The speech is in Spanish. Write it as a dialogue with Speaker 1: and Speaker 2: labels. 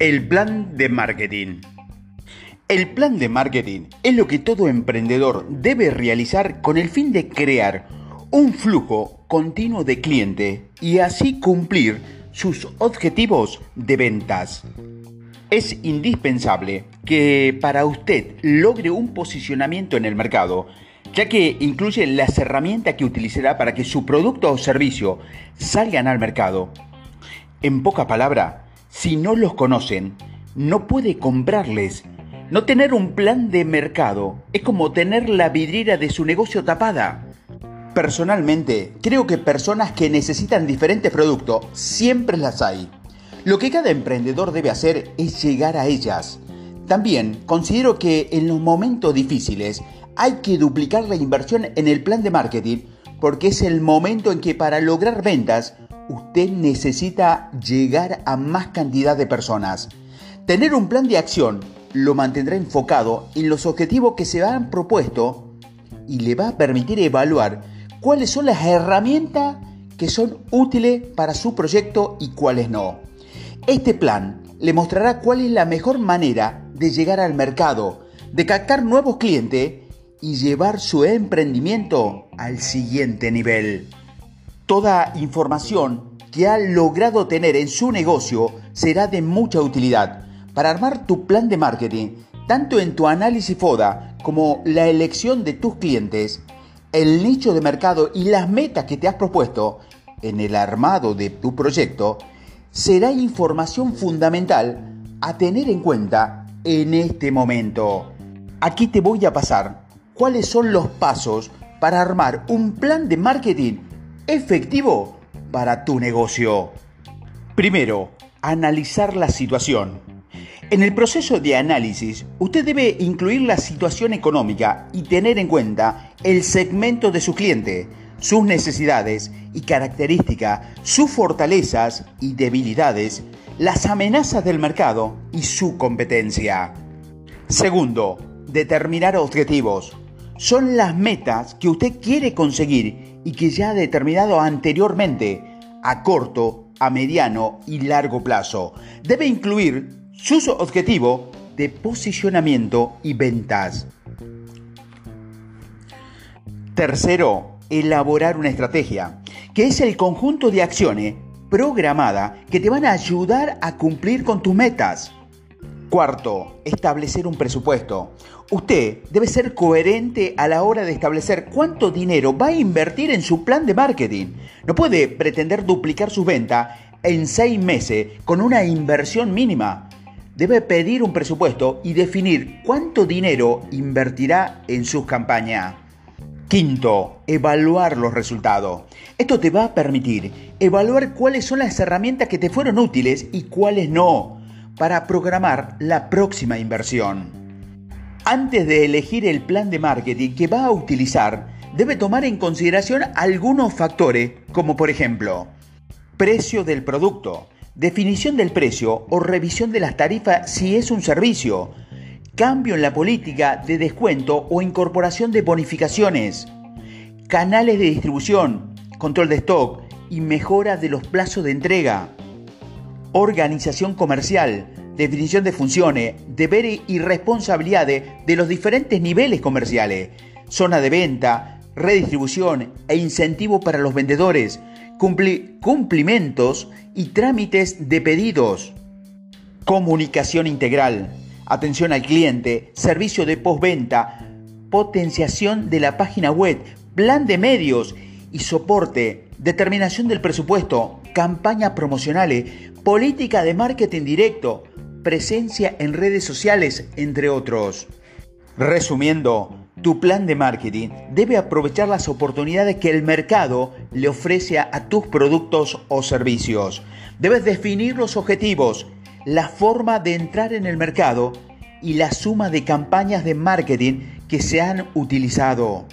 Speaker 1: El plan de marketing. El plan de marketing es lo que todo emprendedor debe realizar con el fin de crear un flujo continuo de cliente y así cumplir sus objetivos de ventas. Es indispensable que para usted logre un posicionamiento en el mercado, ya que incluye las herramientas que utilizará para que su producto o servicio salgan al mercado. En poca palabra, si no los conocen, no puede comprarles. No tener un plan de mercado es como tener la vidriera de su negocio tapada. Personalmente, creo que personas que necesitan diferentes productos siempre las hay. Lo que cada emprendedor debe hacer es llegar a ellas. También considero que en los momentos difíciles hay que duplicar la inversión en el plan de marketing porque es el momento en que para lograr ventas usted necesita llegar a más cantidad de personas. Tener un plan de acción lo mantendrá enfocado en los objetivos que se han propuesto y le va a permitir evaluar cuáles son las herramientas que son útiles para su proyecto y cuáles no. Este plan le mostrará cuál es la mejor manera de llegar al mercado, de captar nuevos clientes y llevar su emprendimiento al siguiente nivel. Toda información que ha logrado tener en su negocio será de mucha utilidad para armar tu plan de marketing, tanto en tu análisis FODA como la elección de tus clientes, el nicho de mercado y las metas que te has propuesto en el armado de tu proyecto, será información fundamental a tener en cuenta en este momento. Aquí te voy a pasar cuáles son los pasos para armar un plan de marketing efectivo para tu negocio. Primero, analizar la situación. En el proceso de análisis, usted debe incluir la situación económica y tener en cuenta el segmento de su cliente, sus necesidades y características, sus fortalezas y debilidades, las amenazas del mercado y su competencia. Segundo, determinar objetivos son las metas que usted quiere conseguir y que ya ha determinado anteriormente a corto, a mediano y largo plazo. Debe incluir sus objetivos de posicionamiento y ventas. Tercero, elaborar una estrategia, que es el conjunto de acciones programadas que te van a ayudar a cumplir con tus metas. Cuarto, establecer un presupuesto. Usted debe ser coherente a la hora de establecer cuánto dinero va a invertir en su plan de marketing. No puede pretender duplicar su venta en seis meses con una inversión mínima. Debe pedir un presupuesto y definir cuánto dinero invertirá en sus campañas. Quinto, evaluar los resultados. Esto te va a permitir evaluar cuáles son las herramientas que te fueron útiles y cuáles no para programar la próxima inversión. Antes de elegir el plan de marketing que va a utilizar, debe tomar en consideración algunos factores, como por ejemplo, precio del producto, definición del precio o revisión de las tarifas si es un servicio, cambio en la política de descuento o incorporación de bonificaciones, canales de distribución, control de stock y mejora de los plazos de entrega, organización comercial, definición de funciones, deberes y responsabilidades de los diferentes niveles comerciales, zona de venta, redistribución e incentivo para los vendedores, cumplimentos y trámites de pedidos, comunicación integral, atención al cliente, servicio de postventa, potenciación de la página web, plan de medios y soporte, determinación del presupuesto, campañas promocionales, política de marketing directo, presencia en redes sociales, entre otros. Resumiendo, tu plan de marketing debe aprovechar las oportunidades que el mercado le ofrece a tus productos o servicios. Debes definir los objetivos, la forma de entrar en el mercado y la suma de campañas de marketing que se han utilizado.